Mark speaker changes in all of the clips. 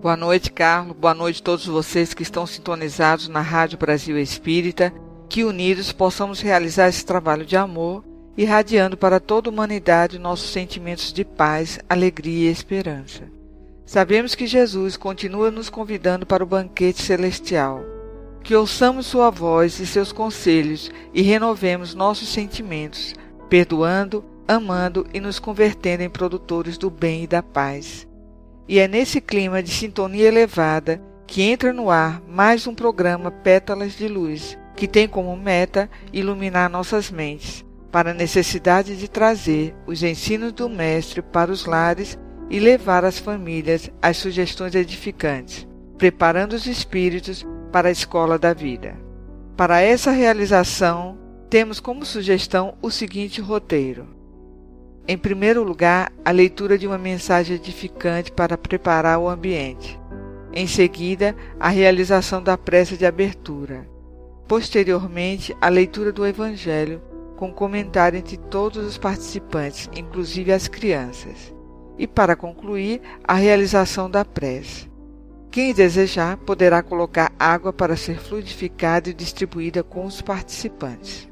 Speaker 1: Boa noite, Carlos. Boa noite a todos vocês que estão sintonizados na Rádio Brasil Espírita. Que unidos possamos realizar esse trabalho de amor, irradiando para toda a humanidade nossos sentimentos de paz, alegria e esperança. Sabemos que Jesus continua nos convidando para o banquete celestial. Que ouçamos Sua voz e seus conselhos e renovemos nossos sentimentos, perdoando, amando e nos convertendo em produtores do bem e da paz. E é nesse clima de sintonia elevada que entra no ar mais um programa Pétalas de Luz, que tem como meta iluminar nossas mentes para a necessidade de trazer os ensinos do Mestre para os lares e levar às famílias as sugestões edificantes, preparando os espíritos para a escola da vida. Para essa realização, temos como sugestão o seguinte roteiro. Em primeiro lugar, a leitura de uma mensagem edificante para preparar o ambiente. Em seguida, a realização da prece de abertura. Posteriormente, a leitura do Evangelho, com comentário entre todos os participantes, inclusive as crianças. E, para concluir, a realização da prece. Quem desejar poderá colocar água para ser fluidificada e distribuída com os participantes.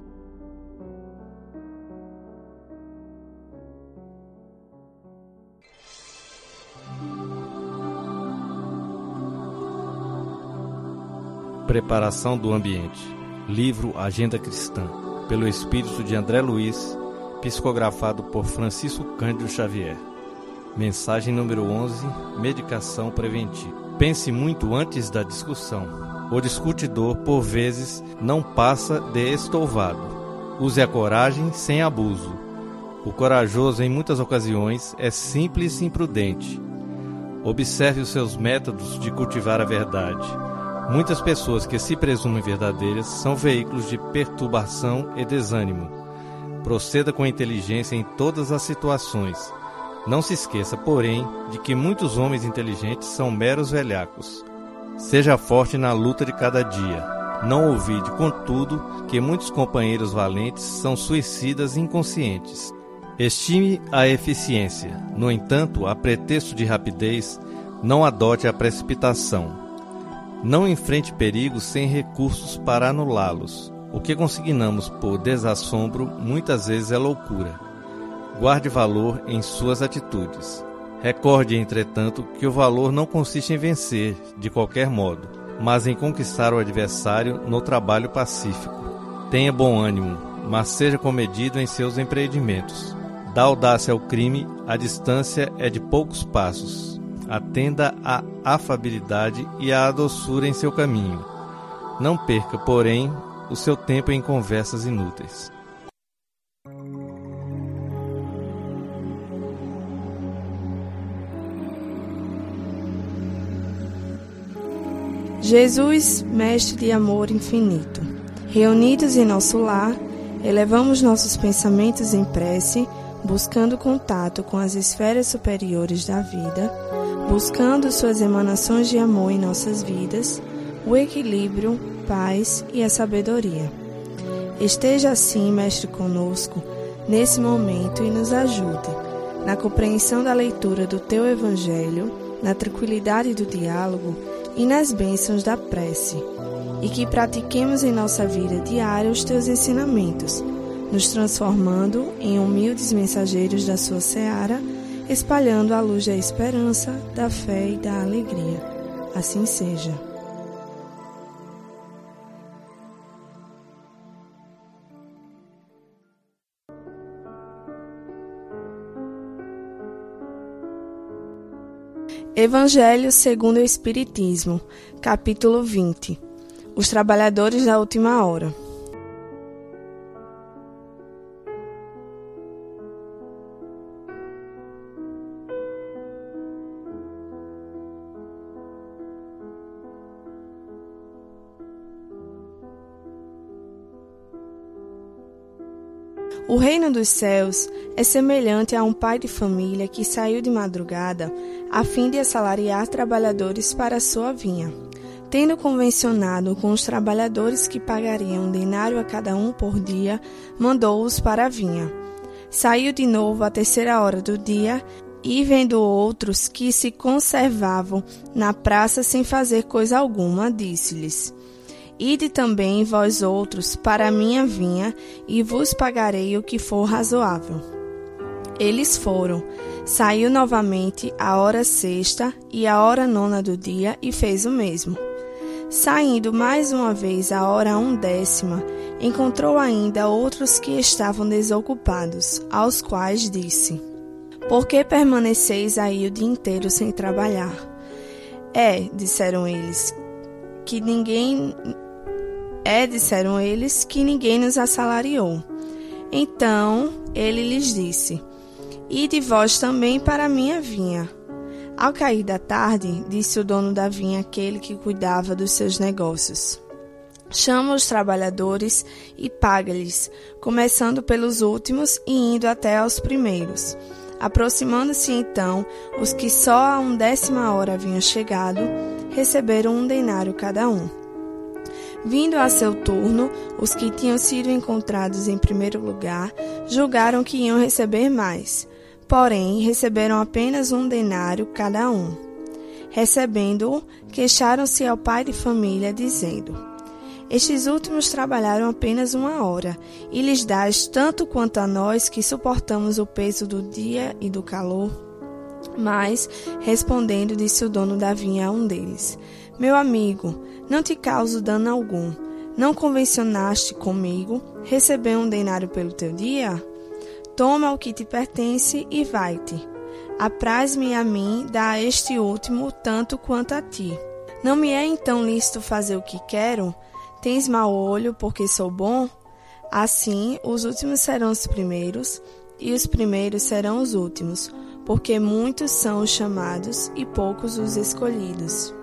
Speaker 2: Preparação do ambiente. Livro Agenda Cristã. Pelo espírito de André Luiz, psicografado por Francisco Cândido Xavier. Mensagem número 11: Medicação preventiva. Pense muito antes da discussão. O discutidor, por vezes, não passa de estouvado. Use a coragem sem abuso. O corajoso, em muitas ocasiões, é simples e imprudente. Observe os seus métodos de cultivar a verdade Muitas pessoas que se presumem verdadeiras são veículos de perturbação e desânimo. Proceda com inteligência em todas as situações. Não se esqueça, porém, de que muitos homens inteligentes são meros velhacos. Seja forte na luta de cada dia. Não ouvide, contudo, que muitos companheiros valentes são suicidas inconscientes. Estime a eficiência. No entanto, a pretexto de rapidez, não adote a precipitação não enfrente perigos sem recursos para anulá-los. O que consignamos por desassombro muitas vezes é loucura. Guarde valor em suas atitudes. Recorde, entretanto, que o valor não consiste em vencer, de qualquer modo, mas em conquistar o adversário no trabalho pacífico. Tenha bom ânimo, mas seja comedido em seus empreendimentos. Da audácia ao crime, a distância é de poucos passos atenda à afabilidade e à doçura em seu caminho. Não perca, porém, o seu tempo em conversas inúteis.
Speaker 3: Jesus, Mestre de amor infinito, reunidos em nosso lar, elevamos nossos pensamentos em prece, buscando contato com as esferas superiores da vida buscando suas emanações de amor em nossas vidas, o equilíbrio, paz e a sabedoria. Esteja assim, Mestre, conosco nesse momento e nos ajude na compreensão da leitura do Teu Evangelho, na tranquilidade do diálogo e nas bênçãos da prece, e que pratiquemos em nossa vida diária os Teus ensinamentos, nos transformando em humildes mensageiros da Sua seara espalhando a luz da esperança, da fé e da alegria. Assim seja. Evangelho segundo o Espiritismo, capítulo 20. Os trabalhadores da última hora. O reino dos céus é semelhante a um pai de família que saiu de madrugada a fim de assalariar trabalhadores para sua vinha. Tendo convencionado com os trabalhadores que pagariam um denário a cada um por dia, mandou-os para a vinha. Saiu de novo à terceira hora do dia e, vendo outros que se conservavam na praça sem fazer coisa alguma, disse-lhes: Ide também vós outros para a minha vinha, e vos pagarei o que for razoável. Eles foram. Saiu novamente a hora sexta e a hora nona do dia e fez o mesmo. Saindo mais uma vez a hora undécima, encontrou ainda outros que estavam desocupados, aos quais disse: Por que permaneceis aí o dia inteiro sem trabalhar? É, disseram eles, que ninguém é, disseram eles, que ninguém nos assalariou. Então ele lhes disse: Ide vós também para a minha vinha. Ao cair da tarde, disse o dono da vinha aquele que cuidava dos seus negócios: Chama os trabalhadores e paga-lhes, começando pelos últimos e indo até aos primeiros. Aproximando-se então, os que só a undécima hora haviam chegado, receberam um denário cada um. Vindo a seu turno, os que tinham sido encontrados em primeiro lugar julgaram que iam receber mais, porém receberam apenas um denário cada um. Recebendo-o, queixaram-se ao pai de família, dizendo: Estes últimos trabalharam apenas uma hora, e lhes dás tanto quanto a nós que suportamos o peso do dia e do calor? Mas, respondendo, disse o dono da vinha a um deles: Meu amigo, não te causo dano algum. Não convencionaste comigo receber um denário pelo teu dia? Toma o que te pertence e vai-te. Apraz-me a mim dar a este último tanto quanto a ti. Não me é então lícito fazer o que quero? Tens mau olho porque sou bom? Assim, os últimos serão os primeiros, e os primeiros serão os últimos, porque muitos são os chamados e poucos os escolhidos.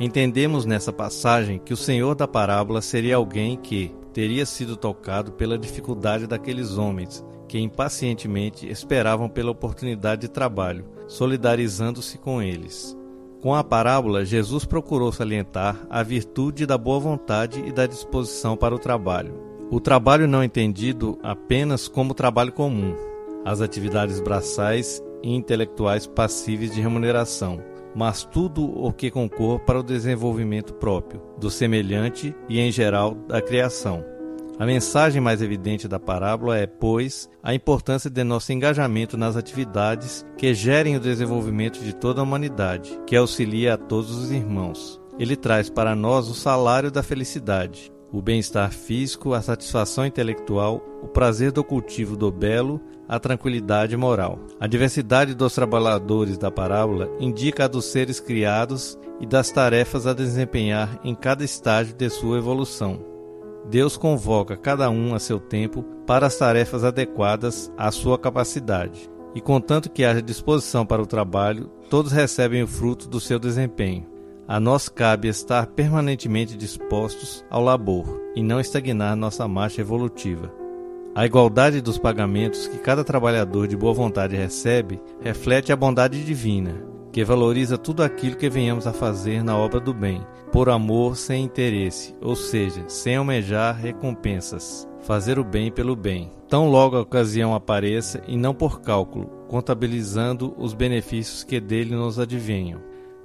Speaker 2: Entendemos nessa passagem que o Senhor da parábola seria alguém que teria sido tocado pela dificuldade daqueles homens que impacientemente esperavam pela oportunidade de trabalho, solidarizando-se com eles. Com a parábola, Jesus procurou salientar a virtude da boa vontade e da disposição para o trabalho. O trabalho não entendido apenas como trabalho comum, as atividades braçais e intelectuais passíveis de remuneração, mas tudo o que concorra para o desenvolvimento próprio, do semelhante e, em geral, da criação. A mensagem mais evidente da parábola é, pois, a importância de nosso engajamento nas atividades que gerem o desenvolvimento de toda a humanidade, que auxilia a todos os irmãos. Ele traz para nós o salário da felicidade, o bem-estar físico, a satisfação intelectual, o prazer do cultivo do belo, a tranquilidade moral. A diversidade dos trabalhadores da parábola indica a dos seres criados e das tarefas a desempenhar em cada estágio de sua evolução. Deus convoca cada um a seu tempo para as tarefas adequadas à sua capacidade, e contanto que haja disposição para o trabalho, todos recebem o fruto do seu desempenho. A nós cabe estar permanentemente dispostos ao labor e não estagnar nossa marcha evolutiva. A igualdade dos pagamentos que cada trabalhador de boa vontade recebe reflete a bondade divina, que valoriza tudo aquilo que venhamos a fazer na obra do bem, por amor sem interesse, ou seja, sem almejar recompensas. Fazer o bem pelo bem, tão logo a ocasião apareça e não por cálculo, contabilizando os benefícios que dele nos advenham.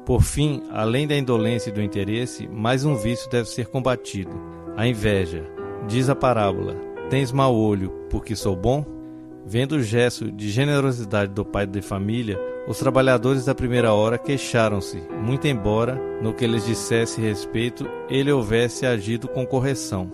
Speaker 2: Por fim, além da indolência e do interesse, mais um vício deve ser combatido: a inveja. Diz a parábola: Tens mau olho, porque sou bom? Vendo o gesto de generosidade do pai de família, os trabalhadores da primeira hora queixaram-se, muito embora, no que lhes dissesse respeito, ele houvesse agido com correção.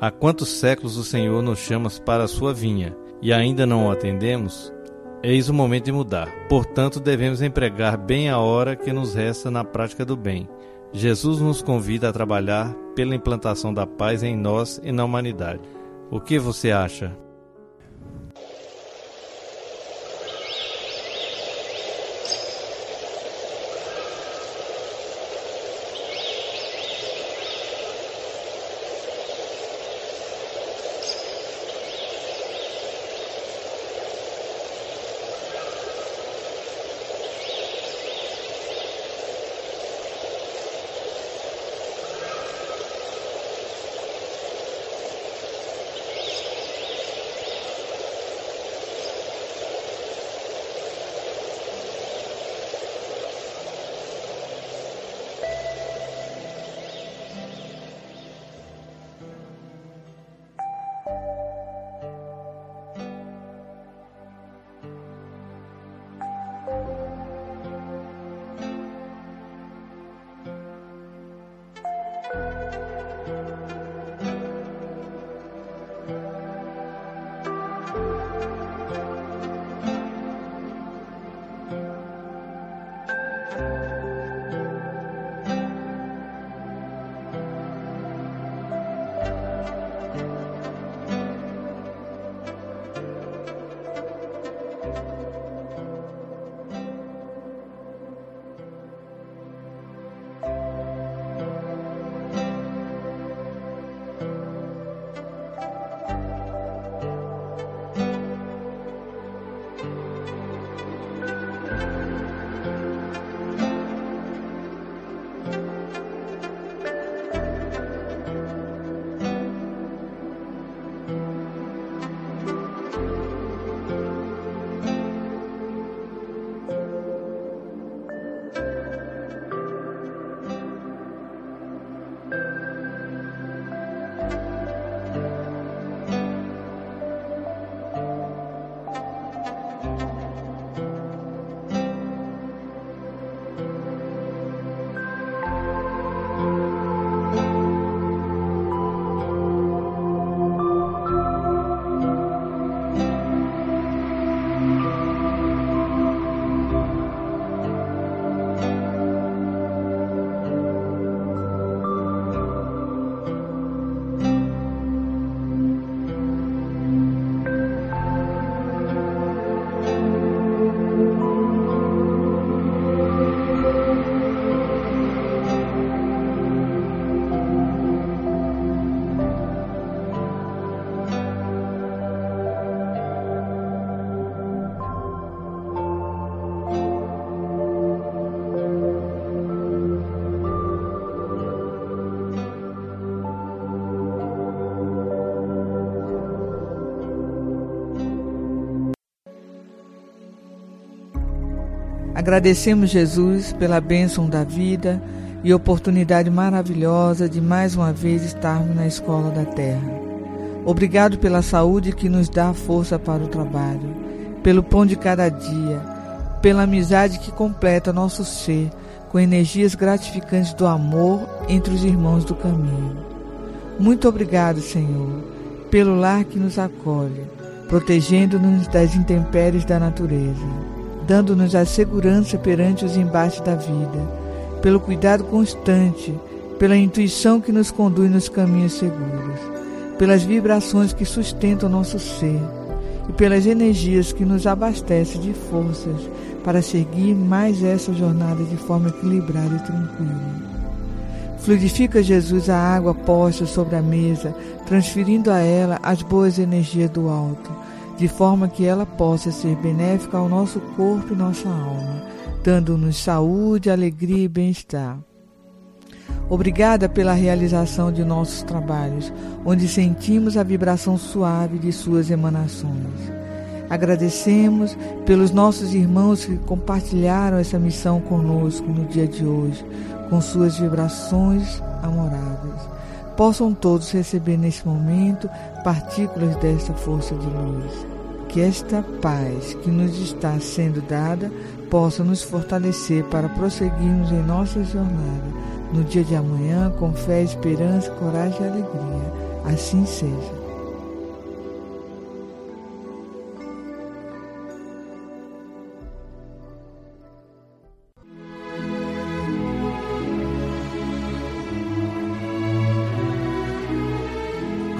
Speaker 2: Há quantos séculos o Senhor nos chama para a sua vinha, e ainda não o atendemos? Eis o momento de mudar. Portanto, devemos empregar bem a hora que nos resta na prática do bem. Jesus nos convida a trabalhar pela implantação da paz em nós e na humanidade. O que você acha?
Speaker 4: Agradecemos, Jesus, pela bênção da vida e oportunidade maravilhosa de mais uma vez estarmos na escola da terra. Obrigado pela saúde que nos dá força para o trabalho, pelo pão de cada dia, pela amizade que completa nosso ser com energias gratificantes do amor entre os irmãos do caminho. Muito obrigado, Senhor, pelo lar que nos acolhe, protegendo-nos das intempéries da natureza dando-nos a segurança perante os embates da vida, pelo cuidado constante, pela intuição que nos conduz nos caminhos seguros, pelas vibrações que sustentam nosso ser e pelas energias que nos abastecem de forças para seguir mais essa jornada de forma equilibrada e tranquila. Fluidifica, Jesus, a água posta sobre a mesa, transferindo a ela as boas energias do alto de forma que ela possa ser benéfica ao nosso corpo e nossa alma, dando-nos saúde, alegria e bem-estar. Obrigada pela realização de nossos trabalhos, onde sentimos a vibração suave de suas emanações. Agradecemos pelos nossos irmãos que compartilharam essa missão conosco no dia de hoje, com suas vibrações amoráveis. Possam todos receber nesse momento partículas desta força de luz que esta paz que nos está sendo dada possa nos fortalecer para prosseguirmos em nossa jornada no dia de amanhã com fé, esperança, coragem e alegria. Assim seja.